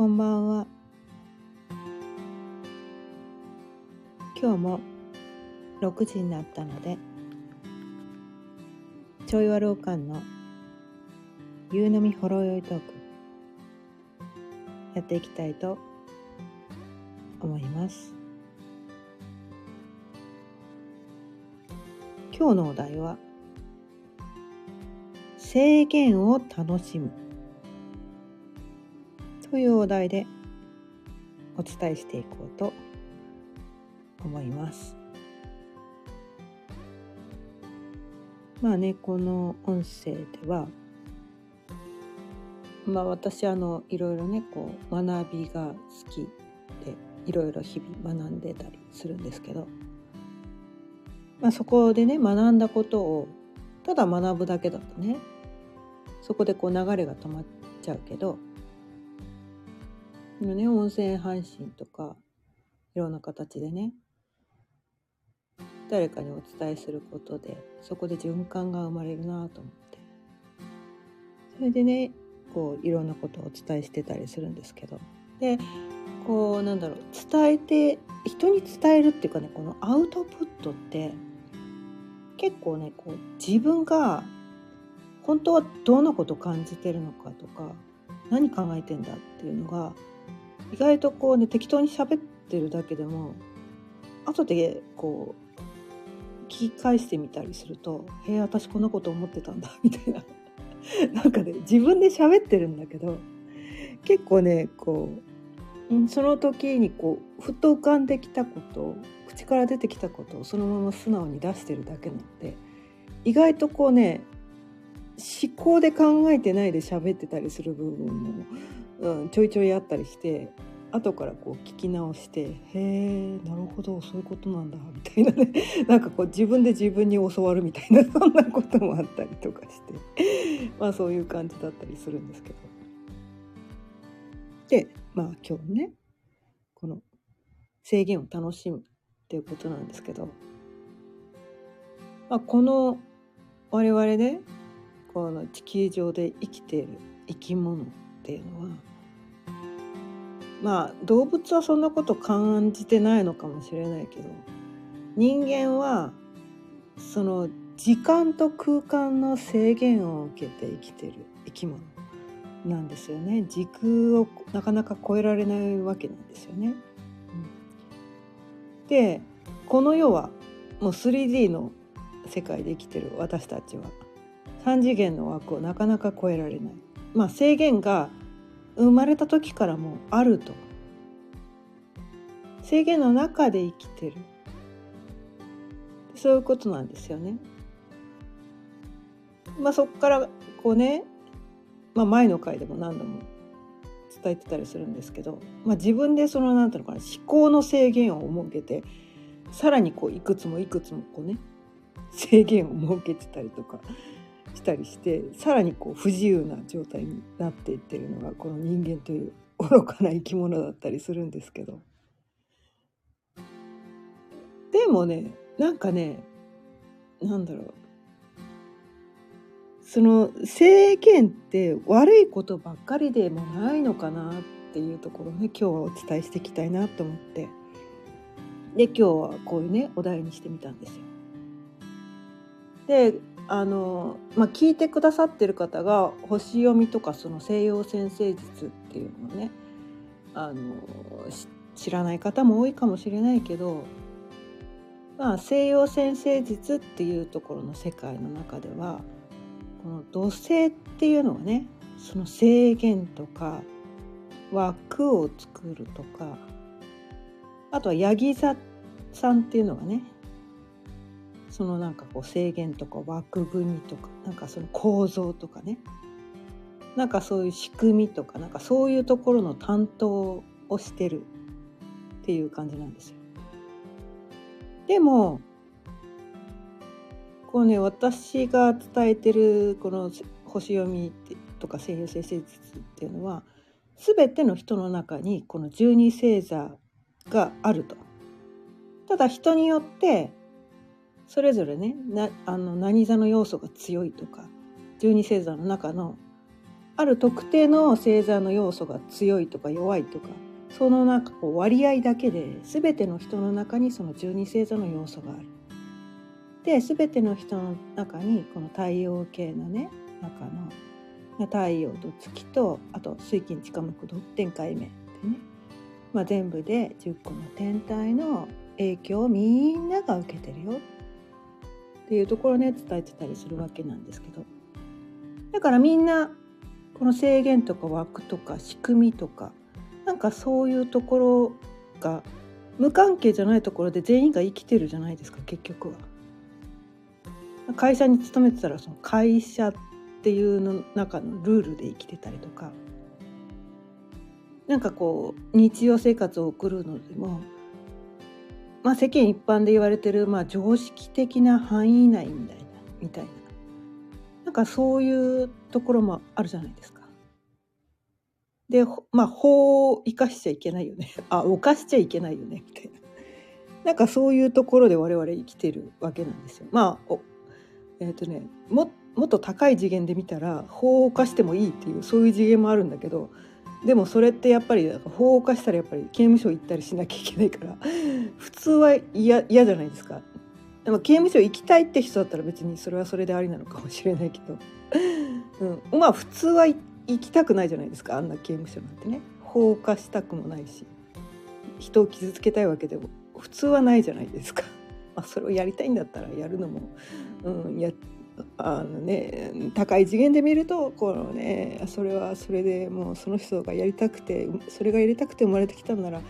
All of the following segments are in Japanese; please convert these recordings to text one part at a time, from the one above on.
こんばんは。今日も6時になったので、ちょいわろうかんの夕飲みほろ酔いトーク、やっていきたいと思います。今日のお題は、制限を楽しむというお題でお伝えしていこうと思います。まあねこの音声ではまあ私あのいろいろねこう学びが好きでいろいろ日々学んでたりするんですけど、まあ、そこでね学んだことをただ学ぶだけだとねそこでこう流れが止まっちゃうけどのね音声配信とかいろんな形でね誰かにお伝えすることでそこで循環が生まれるなと思って。それでねこういろんなことをお伝えしてたりするんですけど。でこうなんだろう伝えて人に伝えるっていうかねこのアウトプットって結構ねこう自分が本当はどんなこと感じてるのかとか何考えてんだっていうのが意外とこうね適当に喋ってるだけでも後でこう聞き返してみたりすると「へえ私こんなこと思ってたんだ」みたいな。なんかね自分で喋ってるんだけど結構ねこうその時にこうふっと浮かんできたこと口から出てきたことをそのまま素直に出してるだけなので意外とこうね思考で考えてないで喋ってたりする部分も、うん、ちょいちょいあったりして後からこう聞き直して「へえなるほどそういうことなんだ」みたいなね。なんかこう自分で自分に教わるみたいな そんなこともあったりとかして。まあそういう感じだったりするんですけど。でまあ今日ねこの制限を楽しむっていうことなんですけど、まあ、この我々ねこの地球上で生きている生き物っていうのはまあ動物はそんなこと感じてないのかもしれないけど人間はその時間と空間の制限を受けて生きてる生き物なんですよね。時空をなかなか超えられないわけなんですよね。でこの世はもう 3D の世界で生きてる私たちは3次元の枠をなかなか超えられない、まあ、制限が生まれた時からもあると制限の中で生きてるそういうことなんですよね。まあそこからこうね、まあ、前の回でも何度も伝えてたりするんですけど、まあ、自分でその何ていうのかな思考の制限を設けてさらにこういくつもいくつもこうね制限を設けてたりとかしたりしてさらにこう不自由な状態になっていってるのがこの人間という愚かな生き物だったりするんですけど。でもねなんかねなんだろう。その制限って悪いことばっかりでもないのかなっていうところをね今日はお伝えしていきたいなと思って。で今日はこういうねお題にしてみたんですよ。であの、まあ、聞いてくださってる方が星読みとかその西洋先生術っていうのをねあの知らない方も多いかもしれないけど、まあ、西洋先生術っていうところの世界の中ではこの土星っていうのはねその制限とか枠を作るとかあとはヤギ座さんっていうのがねそのなんかこう制限とか枠組みとかなんかその構造とかねなんかそういう仕組みとかなんかそういうところの担当をしてるっていう感じなんですよ。でもこうね私が伝えてるこの星読みとか西洋先生術っていうのは全ての人の中にこの十二星座があると。ただ人によってそれぞれねなあの何座の要素が強いとか十二星座の中のある特定の星座の要素が強いとか弱いとかそのなんかこう割合だけで全ての人の中にその12星座の要素がある。で全ての人の中にこの太陽系のね中の太陽と月とあと水金地下木土天海面でね、まあ、全部で10個の天体の影響をみんなが受けてるよっていうところね伝えてたりするわけなんですけどだからみんなこの制限とか枠とか仕組みとかなんかそういうところが無関係じゃないところで全員が生きてるじゃないですか結局は。会社に勤めてたらその会社っていうの中のルールで生きてたりとかなんかこう日常生活を送るのでも、まあ、世間一般で言われてる、まあ、常識的な範囲内みたいなみたいななんかそういうところもあるじゃないですか。でまあ法を生かしちゃいけないよね あ犯しちゃいけないよねみたいな。なんかそういうところで我々生きてるわけなんですよ。まあえっ、ー、とねももっと高い次元で見たら法を犯してもいいっていうそういう次元もあるんだけどでもそれってやっぱり法を犯したらやっぱり刑務所行ったりしなきゃいけないから 普通は嫌じゃないですか。でも刑務所行きたいって人だったら別にそれはそれでありなのかもしれないけど、うん、まあ普通は行きたくないじゃないですか。あんな刑務所なんてね。放火したくもないし。人を傷つけたいわけでも。普通はないじゃないですか。まあ、それをやりたいんだったらやるのも、うん、やあのね高い次元で見るとこのねそれはそれでもうその人がやりたくてそれがやりたくて生まれてきたんなら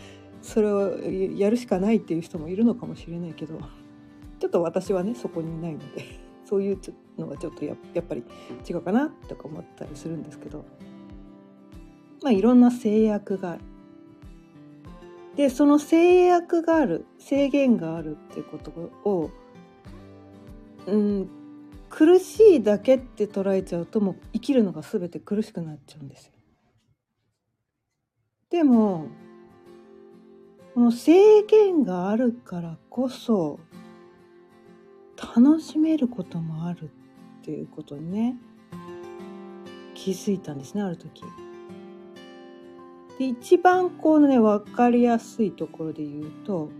それをやるしかないっていう人もいるのかもしれないけどちょっと私はねそこにいないので そういうのがちょっとややっぱり違うかなとか思ったりするんですけどまあいろんな制約がある。でその制約がある制限があるっていうことを、うん、苦しいだけって捉えちゃうともう生きるのが全て苦しくなっちゃうんですよ。でもこの制限があるからこそ楽しめることもあるっていうことにね気づいたんですねある時。で一番こうね分かりやすいところで言うと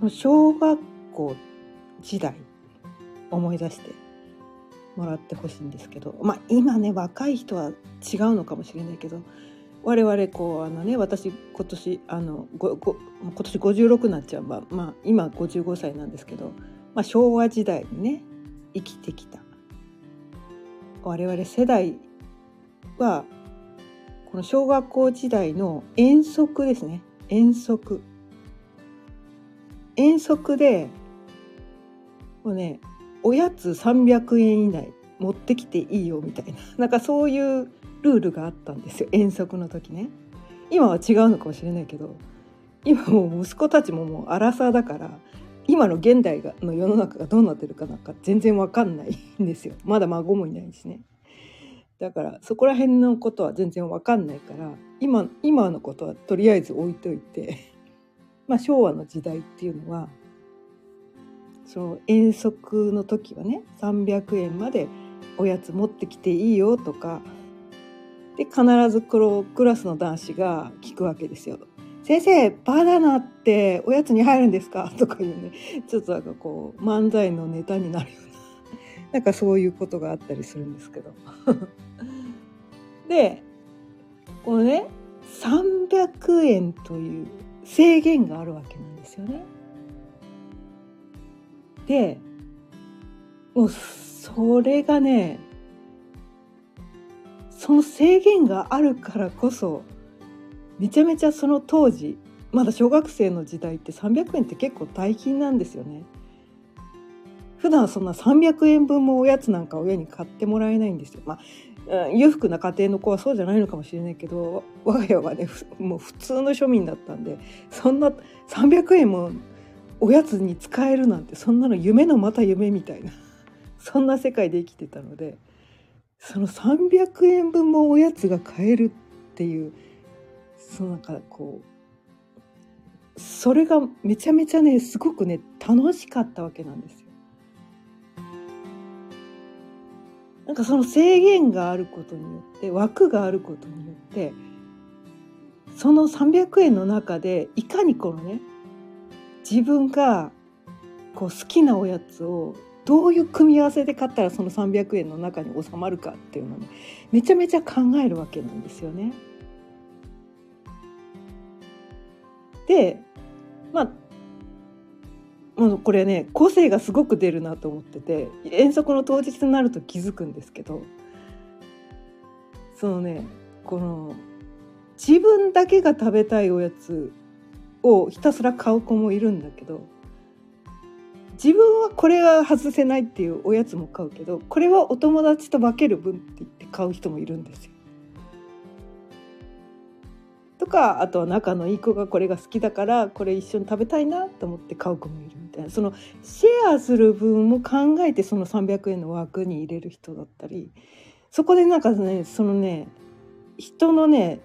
この小学校時代思い出してもらってほしいんですけどまあ今ね若い人は違うのかもしれないけど我々こうあのね私今年あのごご今年56になっちゃう、まあ、まあ今55歳なんですけど、まあ、昭和時代にね生きてきた。我々世代はこの小学校時代の遠足ですね。遠足。遠足でもうねおやつ300円以内持ってきていいよみたいな。なんかそういうルールがあったんですよ。遠足の時ね。今は違うのかもしれないけど。今もう息子たちももう荒さだから今の現代がの世の中がどうなってるかなんか全然わかんないんですよ。まだ孫もいないしね。だからそこら辺のことは全然わかんないから今今のことはとりあえず置いといて。まあ昭和の時代っていうのはその遠足の時はね300円までおやつ持ってきていいよとかで必ずこのクラスの男子が聞くわけですよ。先生バナナっておやつに入るんですか？とかいうねちょっとなんかこう漫才のネタになるような なんかそういうことがあったりするんですけどでこのね300円という制限があるわけなんですよね。でもうそれがねその制限があるからこそめちゃめちゃその当時まだ小学生の時代って300円って結構大金なんですよね。普段そんな300円分もおやつなんか親に買ってもらえないんですよ。まあ裕福な家庭の子はそうじゃないのかもしれないけど我が家はねもう普通の庶民だったんでそんな300円もおやつに使えるなんてそんなの夢のまた夢みたいな そんな世界で生きてたのでその300円分もおやつが買えるっていうそのなんかこうそれがめちゃめちゃねすごくね楽しかったわけなんですよ。なんかその制限があることによって枠があることによってその300円の中でいかにこのね自分がこう好きなおやつをどういう組み合わせで買ったらその300円の中に収まるかっていうのを、めちゃめちゃ考えるわけなんですよね。でまあもうこれね個性がすごく出るなと思ってて遠足の当日になると気づくんですけどそのねこの自分だけが食べたいおやつをひたすら買う子もいるんだけど自分はこれは外せないっていうおやつも買うけどこれはお友達と分ける分って言って買う人もいるんですよ。とかあとは仲のいい子がこれが好きだからこれ一緒に食べたいなと思って買う子もいるみたいなそのシェアする分も考えてその300円の枠に入れる人だったりそこでなんかねそのね人のね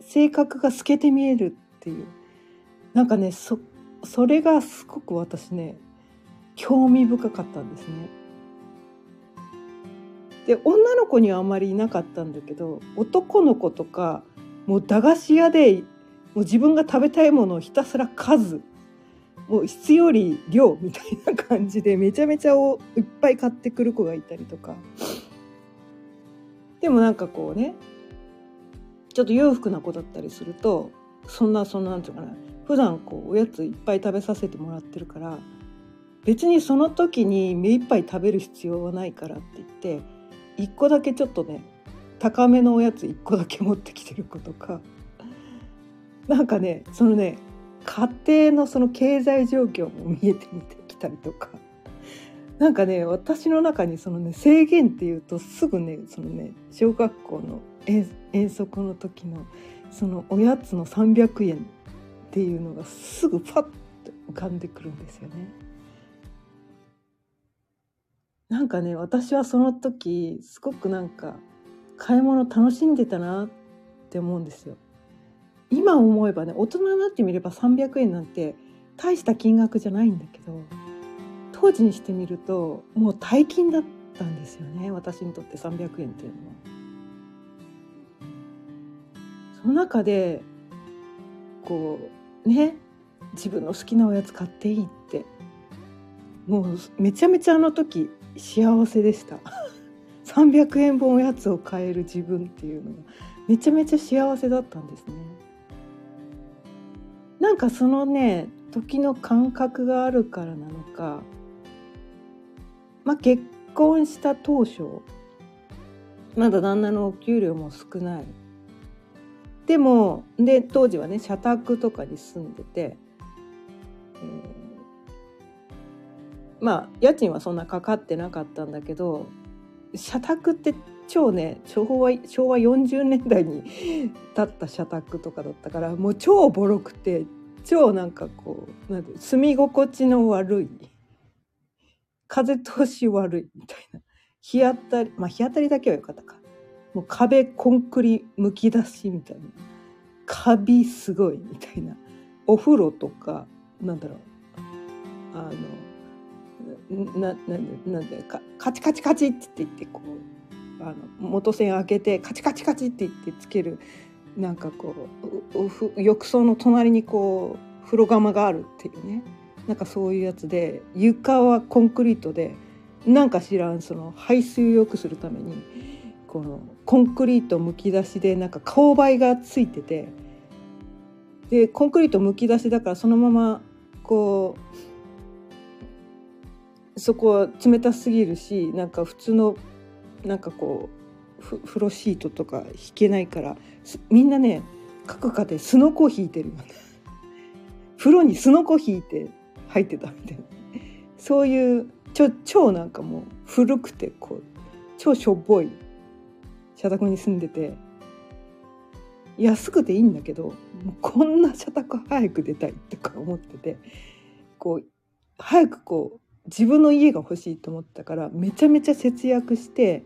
性格が透けて見えるっていうなんかねそそれがすごく私ね興味深かったんですね。で女の子にはあまりいなかったんだけど男の子とかもう駄菓子屋でもう自分が食べたいものをひたすら数もう質より量みたいな感じでめちゃめちゃおいっぱい買ってくる子がいたりとかでもなんかこうねちょっと裕福な子だったりするとそんなそんなんていうかな普段こうおやついっぱい食べさせてもらってるから別にその時に目いっぱい食べる必要はないからって言って1個だけちょっとね高めのおやつ1個だけ持ってきてる子とか なんかねそのね家庭のその経済状況も見えてみてきたりとかなんかね私の中にそのね制限っていうとすぐねそのね小学校の遠足の時のそのおやつの300円っていうのがすぐパッと浮かんでくるんですよね。なんかね私はその時すごくなんか買い物楽しんでたなって思うんですよ。今思えばね大人になってみれば300円なんて大した金額じゃないんだけど当時にしてみるともう大金だったんですよね私にとって300円っていうのは。その中でこうね自分の好きなおやつ買っていいって。もうめちゃめちゃあの時幸せでした。300円分おやつを買える自分っていうのがめちゃめちゃ幸せだったんですね。なんかそのね時の感覚があるからなのかまあ結婚した当初まだ旦那のお給料も少ない。でもで当時はね社宅とかに住んでて、えーまあ家賃はそんなかかってなかったんだけど社宅って超ね昭和昭和40年代に 建った社宅とかだったからもう超ボロくて超なんかこうなんて住み心地の悪い風通し悪いみたいな。日当たりまあ日当たりだけはよかったか。もう壁コンクリむき出しみたいな。カビすごいみたいな。お風呂とかなんだろう。あのななんなんでかカチカチカチって言ってこうあの元栓開けてカチカチカチって言ってつけるなんかこう浴槽の隣にこう風呂釜があるっていうね。なんかそういうやつで床はコンクリートでなんか知らんその排水を良くするためにこのコンクリートむき出しでなんか勾配がついてて。でコンクリートむき出しだからそのままこうそこは冷たすぎるしなんか普通のなんかこう風呂シートとか引けないからみんなね各家庭すのこ引いてるよね。風呂にすのこ引いて入ってたみたいな。そういう超超なんかもう古くてこう超しょっぽい社宅に住んでて安くていいんだけどもうこんな社宅早く出たいとか思っててこう早くこう自分の家が欲しいと思ったからめちゃめちゃ節約して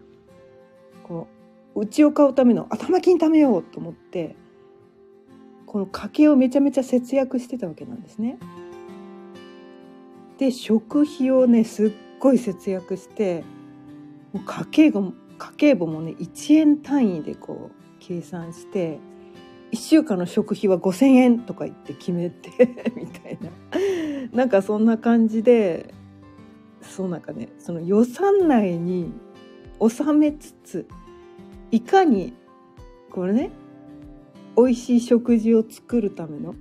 こう家を買うための頭金貯めようと思ってこの家計をめちゃめちゃ節約してたわけなんですね。で食費をねすっごい節約してもう家計簿家計簿もね1円単位でこう計算して1週間の食費は5,000円とか言って決めて みたいな。なんかそんな感じでそうなんかねその予算内に収めつついかにこれね美味しい食事を作るための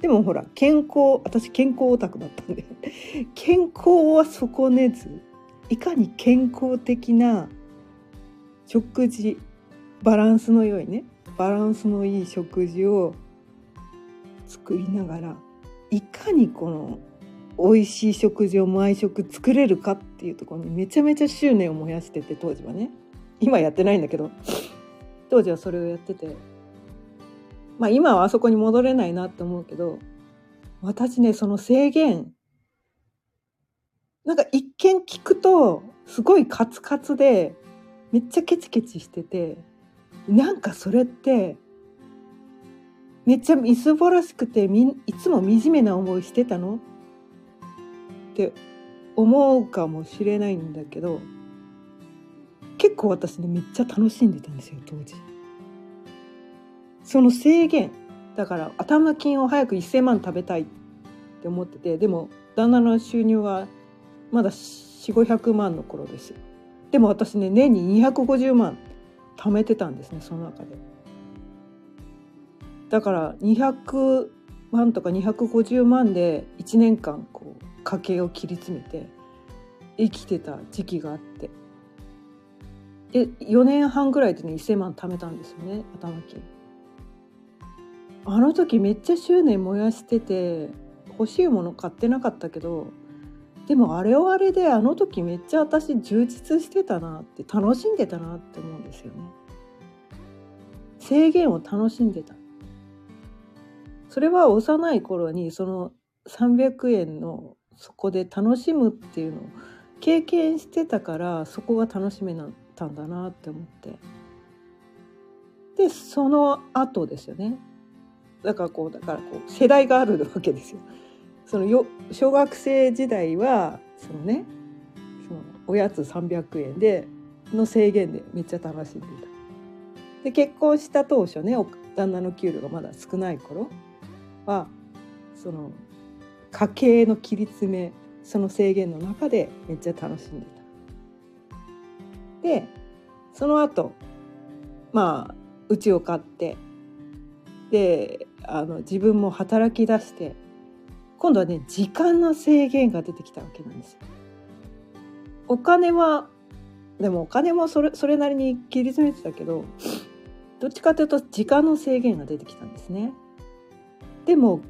でもほら健康私健康オタクだったんで 健康は損ねずいかに健康的な食事バランスの良いねバランスのいい食事を作りながらいかにこの美味しい食事を毎食作れるかっていうところにめちゃめちゃ執念を燃やしてて当時はね。今やってないんだけど。当時はそれをやってて。まあ今はあそこに戻れないなって思うけど私ねその制限なんか一見聞くとすごいカツカツでめっちゃケチケチしててなんかそれってめっちゃみすぼらしくてみいつも惨めな思いしてたの？って思うかもしれないんだけど結構私ねめっちゃ楽しんでたんですよ当時。その制限だから頭金を早く1,000万食べたいって思っててでも旦那の収入はまだ4500万の頃です。でも私ね年に250万貯めてたんですねその中で。だから200万とか250万で1年間こう家計を切り詰めて生きてた時期があってで4年半ぐらいでね1,000万貯めたんですよね頭金。あの時めっちゃ執念燃やしてて欲しいもの買ってなかったけどでもあれはあれであの時めっちゃ私充実してたなって楽しんでたなって思うんですよね。制限を楽しんでた。それは幼い頃にその300円のそこで楽しむっていうのを経験してたからそこが楽しめたんだなって思ってでその後ですよねだからこうだからこう世代があるわけですよ。そのよ小学生時代はそのねそのおやつ300円での制限でめっちゃ楽しんでた。で結婚した当初ね旦那の給料がまだ少ない頃はその家計の切り詰めその制限の中でめっちゃ楽しんでた。でその後まあ家を買ってであの自分も働き出して今度はね時間の制限が出てきたわけなんですよ。お金はでもお金もそれそれなりに切り詰めてたけどどっちかというと時間の制限が出てきたんですね。でも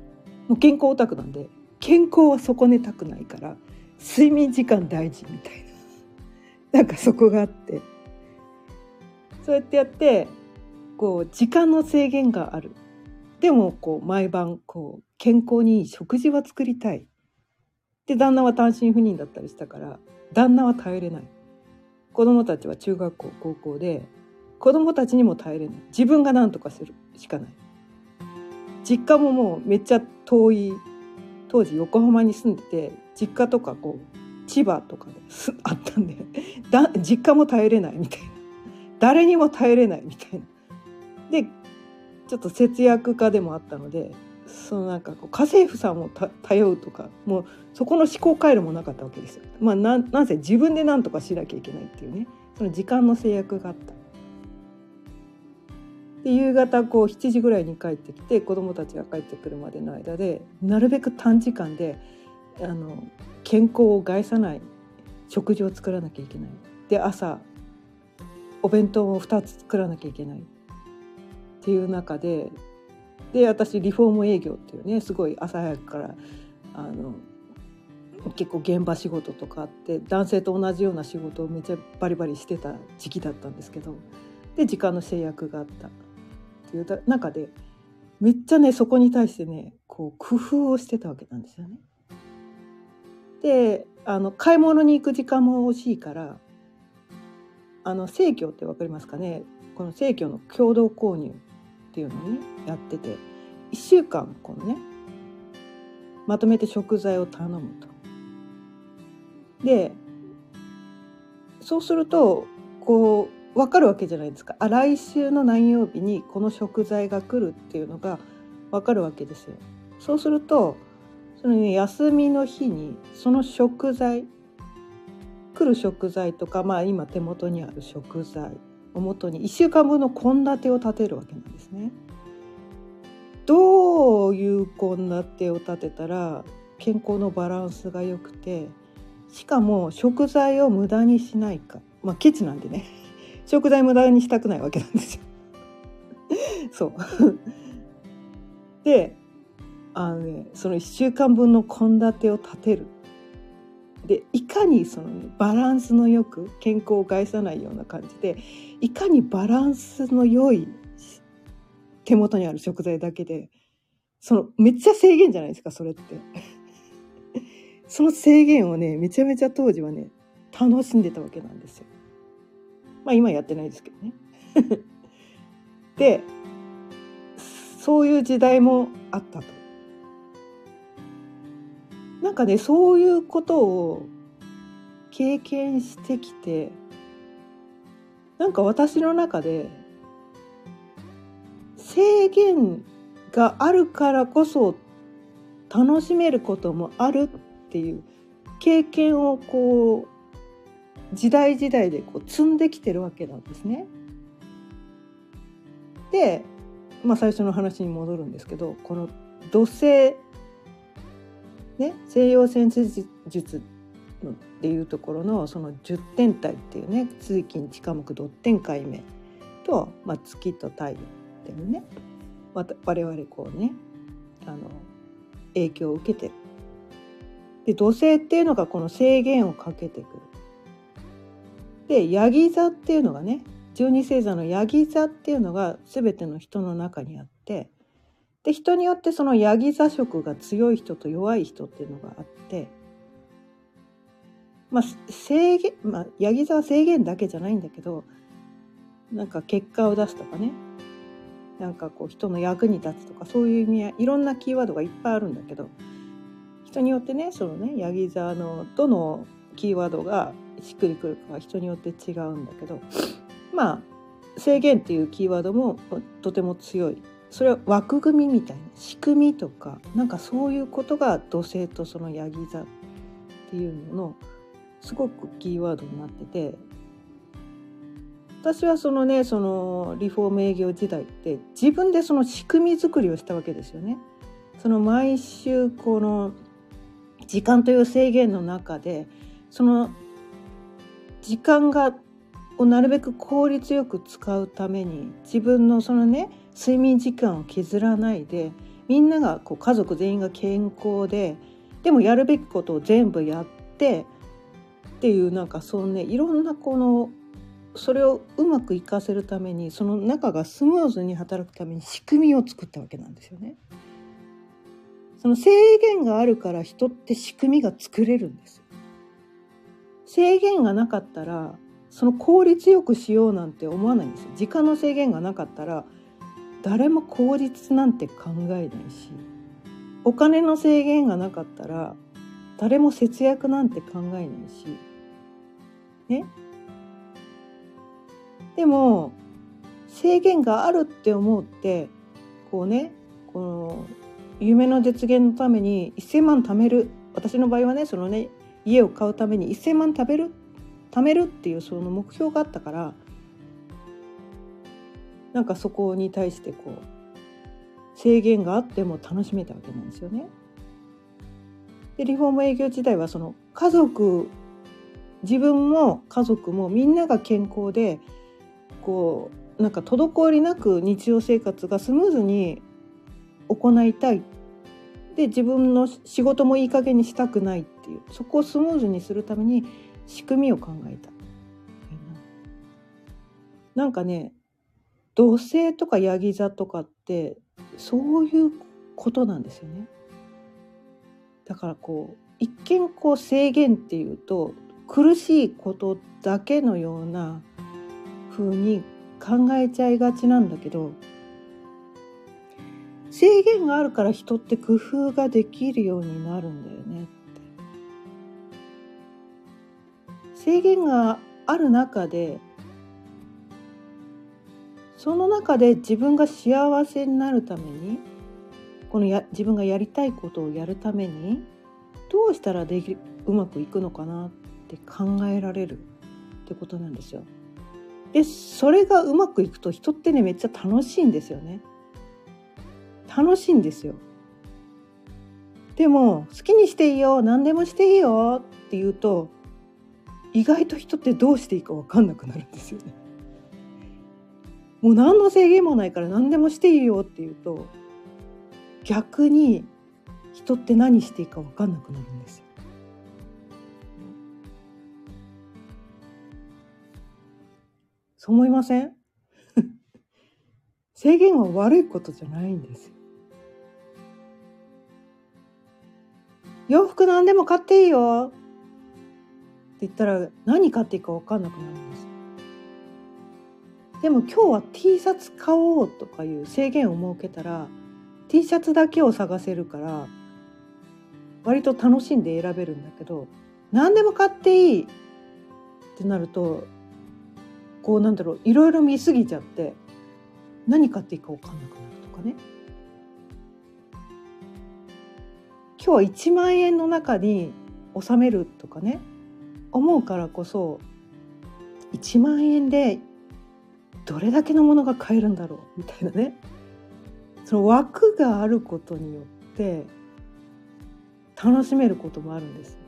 もう健康オタクなんで健康は損ねたくないから睡眠時間大事みたいな なんかそこがあってそうやってやってこう時間の制限があるでもこう毎晩こう健康にいい食事は作りたい。で旦那は単身赴任だったりしたから旦那は耐えれない。子供たちは中学校高校で子供たちにも耐えれない自分が何とかするしかない実家ももうめっちゃ遠い当時横浜に住んでて実家とかこう千葉とかで あったんでだ実家も耐えれないみたいな誰にも耐えれないみたいなでちょっと節約家でもあったのでそのなんかこう家政婦さんを頼うとかもうそこの思考回路もなかったわけですよ。まあ、ななぜ自分で何とかしなきゃいけないっていうねその時間の制約があった。で夕方こう7時ぐらいに帰ってきて子どもたちが帰ってくるまでの間でなるべく短時間であの健康を害さない食事を作らなきゃいけない。で朝お弁当を2つ作らなきゃいけない。っていう中でで私リフォーム営業っていうねすごい朝早くからあの結構現場仕事とかあって男性と同じような仕事をめっちゃバリバリしてた時期だったんですけどで時間の制約があったっていう中でめっちゃねそこに対してねこう工夫をしてたわけなんですよね。であの買い物に行く時間も欲しいからあの生協って分かりますかね？この生協の共同購入っていうのをねやってて1週間このねまとめて食材を頼むと。でそうするとこう分かるわけじゃないですかあ来週の何曜日にこの食材が来るっていうのが分かるわけですよ。そうするとその、ね、休みの日にその食材来る食材とかまあ今手元にある食材をもとに1週間分の献立を立てるわけなんですね。どういう献立を立てたら健康のバランスが良くてしかも食材を無駄にしないかまあケチなんでね 食材無駄にしたくないわけなんですよ。そうであのねその1週間分の献立を立てるでいかにその、バランスのよく健康を害さないような感じでいかにバランスの良い手元にある食材だけでそのめっちゃ制限じゃないですかそれって。その制限をねめちゃめちゃ当時はね楽しんでたわけなんですよ。まあ今やってないですけどね。でそういう時代もあったと。なんかねそういうことを経験してきてなんか私の中で制限があるからこそ楽しめることもあるっていう経験をこう時代時代でこう積んできてるわけなんですね。で、まあ、最初の話に戻るんですけどこの土星ね、西洋戦術術っていうところのその10天体っていうね通勤地下木ドッテン解明と、まあ、月と太陽っていうねま我々こうねあの影響を受けてる。で土星っていうのがこの制限をかけてくる。でヤギ座っていうのがね十二星座のヤギ座っていうのが全ての人の中にあってで人によってそのヤギ座色が強い人と弱い人っていうのがあってまあ制限まあヤギ座は制限だけじゃないんだけどなんか結果を出すとかね。なんかこう人の役に立つとかそういう意味合いいろんなキーワードがいっぱいあるんだけど人によってねそのねヤギ座のどのキーワードがしっくりくるかは人によって違うんだけどまあ制限っていうキーワードもとても強い。それは枠組みみたいな仕組みとかなんかそういうことが土星とそのヤギ座っていうののすごくキーワードになってて私はそのねそのリフォーム営業時代って自分でその仕組み作りをしたわけですよね。その毎週この時間という制限の中でその時間がをなるべく効率よく使うために自分のそのね睡眠時間を削らないでみんながこう家族全員が健康ででもやるべきことを全部やってっていうなんかそうねいろんなこのそれをうまくいかせるためにその中がスムーズに働くために仕組みを作ったわけなんですよね。その制限があるから人って仕組みが作れるんです。制限がなかったらその効率よくしようなんて思わないんですよ。時間の制限がなかったら誰も効率なんて考えないしお金の制限がなかったら誰も節約なんて考えないしね？でも制限があるって思ってこうねこの夢の実現のために1,000万貯める。私の場合はねそのね家を買うために1,000万食べる。貯めるっていうその目標があったからなんかそこに対してこう制限があっても楽しめたわけなんですよね。でリフォーム営業時代はその家族自分も家族もみんなが健康でこうなんか滞りなく日常生活がスムーズに行いたいで自分の仕事もいい加減にしたくないっていうそこをスムーズにするために仕組みを考えた。なんかね土星とかヤギ座とかってそういうことなんですよね。だからこう一見こう制限っていうと苦しいことだけのような風に考えちゃいがちなんだけど制限があるから人って工夫ができるようになるんだよねって。制限がある中でその中で自分が幸せになるためにこのや自分がやりたいことをやるためにどうしたらできうまくいくのかなって考えられるってことなんですよ。でそれがうまくいくと人ってねめっちゃ楽しいんですよね。楽しいんですよ。でも好きにしていいよ何でもしていいよって言うと意外と人ってどうしていいか分かんなくなるんですよね。もう何の制限もないから何でもしていいよって言うと逆に人って何していいか分かんなくなるんですよ。そう思いません？制限は悪いことじゃないんですよ。洋服何でも買っていいよって言ったら何買っていいか分かんなくなるんですでも今日は T シャツ買おうとかいう制限を設けたら T シャツだけを探せるから割と楽しんで選べるんだけど何でも買っていいってなるとこうなんだろういろいろ見すぎちゃって何買っていいか分かんなくなるとかね。今日は1万円の中に収めるとかね。思うからこそ1万円でどれだけのものが買えるんだろうみたいなねその枠があることによって楽しめることもあるんです。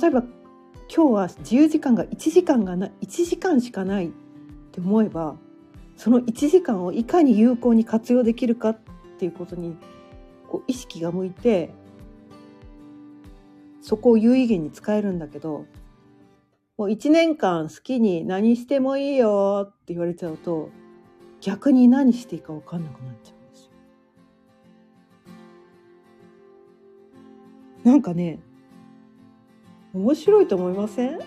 例えば今日は自由時間が1時間がな1時間しかないって思えばその1時間をいかに有効に活用できるかっていうことにこう意識が向いてそこを有意義に使えるんだけどもう1年間好きに何してもいいよって言われちゃうと逆に何していいか分かんなくなっちゃうんですよ。なんかね面白いと思いません？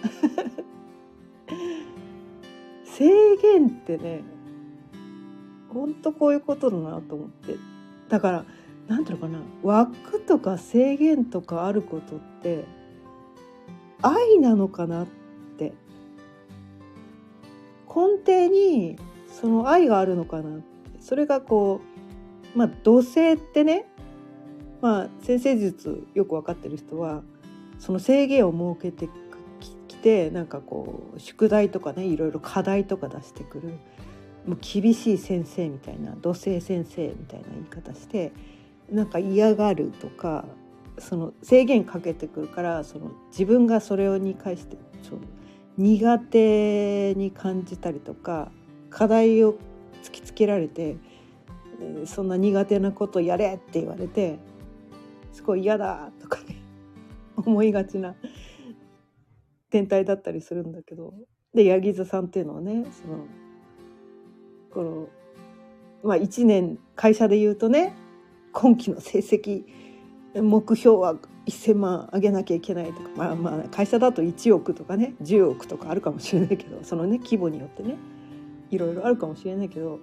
制限ってねほんとこういうことだなと思ってだから何ていうのかな枠とか制限とかあることって愛なのかなって根底にその愛があるのかなそれがこうまあ同性ってねまあ先生術よく分かってる人はその制限を設けてきてなんかこう宿題とかねいろいろ課題とか出してくるもう厳しい先生みたいな土星先生みたいな言い方してなんか嫌がるとかその制限かけてくるからその自分がそれに対してちょ苦手に感じたりとか課題を突きつけられてそんな苦手なことやれって言われてすごい嫌だとかね 思いがちな天体だったりするんだけどで八木津さんっていうのはねそのこのまあ1年会社で言うとね今期の成績目標は1,000万上げなきゃいけないとかまあまあ会社だと1億とかね10億とかあるかもしれないけど そのね規模によってねいろいろあるかもしれないけど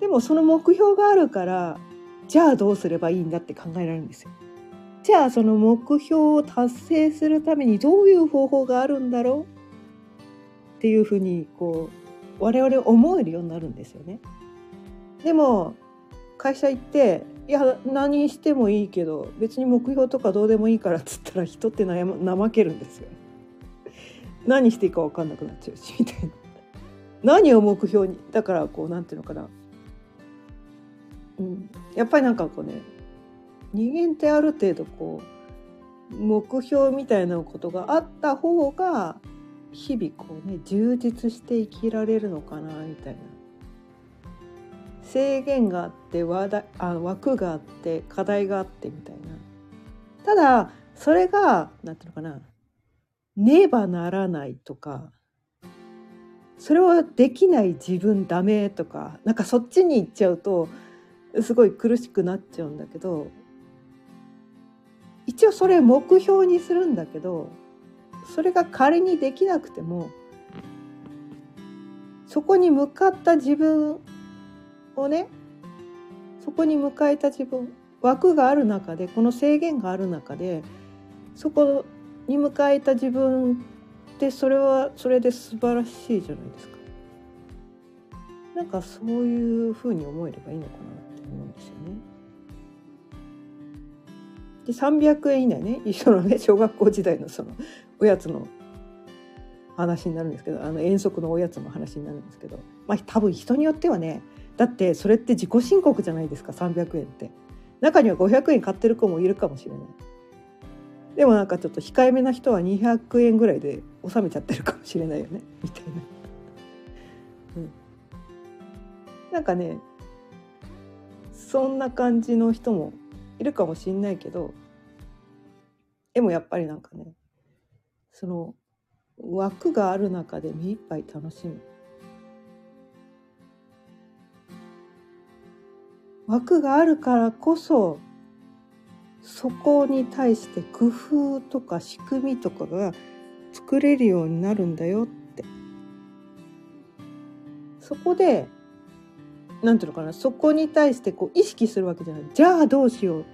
でもその目標があるからじゃあどうすればいいんだって考えられるんですよ。じゃあその目標を達成するためにどういう方法があるんだろう？っていうふうにこう我々思えるようになるんですよね。でも会社行っていや何してもいいけど別に目標とかどうでもいいからっつったら人って悩ま怠けるんですよ。何していいか分かんなくなっちゃうしみたいな。何を目標にだからこうなんていうのかな、うん、やっぱりなんかこうね人間ってある程度こう目標みたいなことがあった方が日々こうね充実して生きられるのかなみたいな制限があって話題あ枠があって課題があってみたいな。ただそれが何ていうのかな。ねばならないとかそれはできない自分ダメとかなんかそっちに行っちゃうとすごい苦しくなっちゃうんだけど一応それ目標にするんだけどそれが仮にできなくてもそこに向かった自分をねそこに迎えた自分枠がある中でこの制限がある中でそこに迎えた自分ってそれはそれで素晴らしいじゃないですか。なんかそういうふうに思えればいいのかなって思うんですよね。で300円以内ね一緒のね小学校時代のそのおやつの話になるんですけどあの遠足のおやつの話になるんですけどまあ多分人によってはねだってそれって自己申告じゃないですか300円って。中には500円買ってる子もいるかもしれない。でもなんかちょっと控えめな人は200円ぐらいで収めちゃってるかもしれないよね みたいな、うん、なんかねそんな感じの人もいるかもしんないけどでもやっぱりなんかねその枠がある中で目いっぱい楽しむ。枠があるからこそそこに対して工夫とか仕組みとかが作れるようになるんだよって。そこでなんていうのかなそこに対してこう意識するわけじゃない。じゃあどうしようっ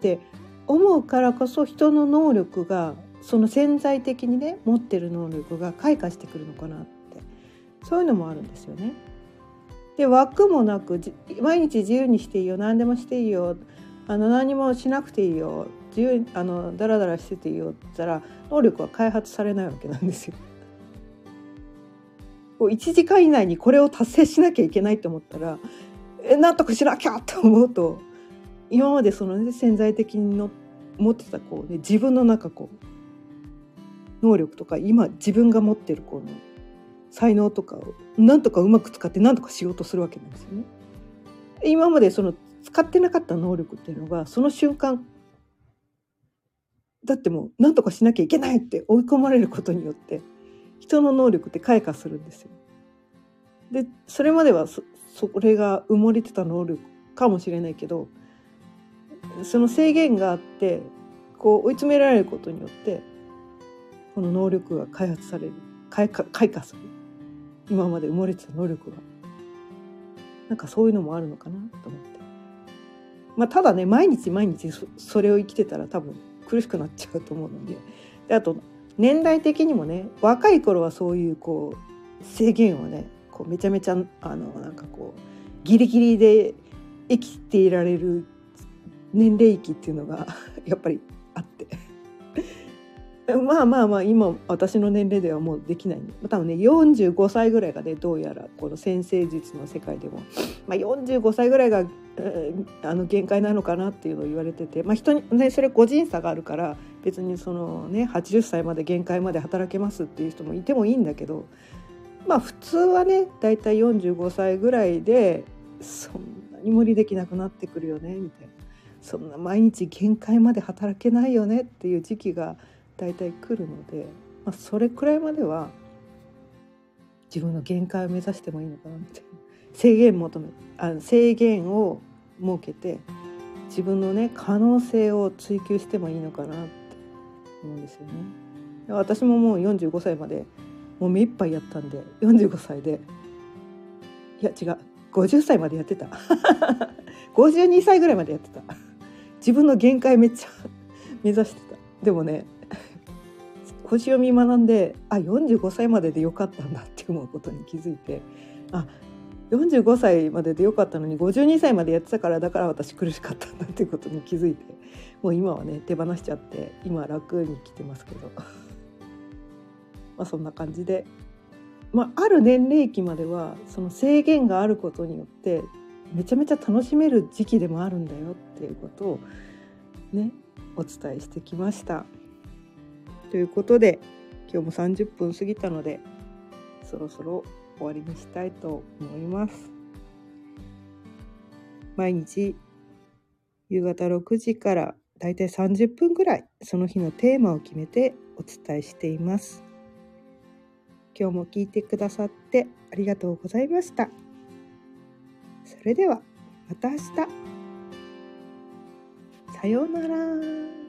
て思うからこそ人の能力がその潜在的にね持ってる能力が開花してくるのかなって。そういうのもあるんですよね。で枠もなく毎日自由にしていいよ何でもしていいよあの何もしなくていいよ自由あのダラダラしてていいよって言ったら能力は開発されないわけなんですよ。こう1時間以内にこれを達成しなきゃいけないと思ったらえなんとかしなきゃと思うと今までその、ね、潜在的にの持ってたこう、ね、自分の中こう能力とか今自分が持ってるこの才能とかをなんとかうまく使ってなんとかしようとするわけなんですよね。今までその使ってなかった能力っていうのがその瞬間だってもう何とかしなきゃいけないって追い込まれることによって人の能力って開花するんですよ。でそれまではそれが埋もれてた能力かもしれないけどその制限があってこう追い詰められることによってこの能力が開発される開花開花する今まで埋もれてた能力がなんかそういうのもあるのかなと思って。まあ、ただね毎日毎日それを生きてたら多分苦しくなっちゃうと思うので。であと年代的にもね若い頃はそういうこう制限をねこうめちゃめちゃあのなんかこうギリギリで生きていられる年齢域っていうのが やっぱりあって。まあまあまあ今私の年齢ではもうできない。多分ね45歳ぐらいがねどうやらこの先生術の世界でも、まあ、45歳ぐらいが、えー、あの限界なのかなっていうのを言われてて、まあ、人に、ね、それ個人差があるから別にそのね80歳まで限界まで働けますっていう人もいてもいいんだけど。まあ普通はねだいたい45歳ぐらいでそんなに無理できなくなってくるよねみたいな。そんな毎日限界まで働けないよねっていう時期が大体来るので、まあ、それくらいまでは自分の限界を目指してもいいのかなみたいな制限求めあの制限を設けて自分のね可能性を追求してもいいのかなって思うんですよね。私ももう45歳までもう目いっぱいやったんで45歳で。いや違う。50歳までやってた。52歳ぐらいまでやってた。自分の限界めっちゃ 目指してた。でもね星読み学んであ45歳まででよかったんだって思うことに気づいてあ45歳まででよかったのに52歳までやってたからだから私苦しかったんだっていうことに気づいてもう今はね手放しちゃって今楽に来てますけど まあそんな感じで、まあ、ある年齢期まではその制限があることによってめちゃめちゃ楽しめる時期でもあるんだよっていうことをねお伝えしてきました。ということで今日も30分過ぎたのでそろそろ終わりにしたいと思います。毎日夕方6時からだいたい30分ぐらいその日のテーマを決めてお伝えしています。今日も聞いてくださってありがとうございました。それではまた明日。さようなら。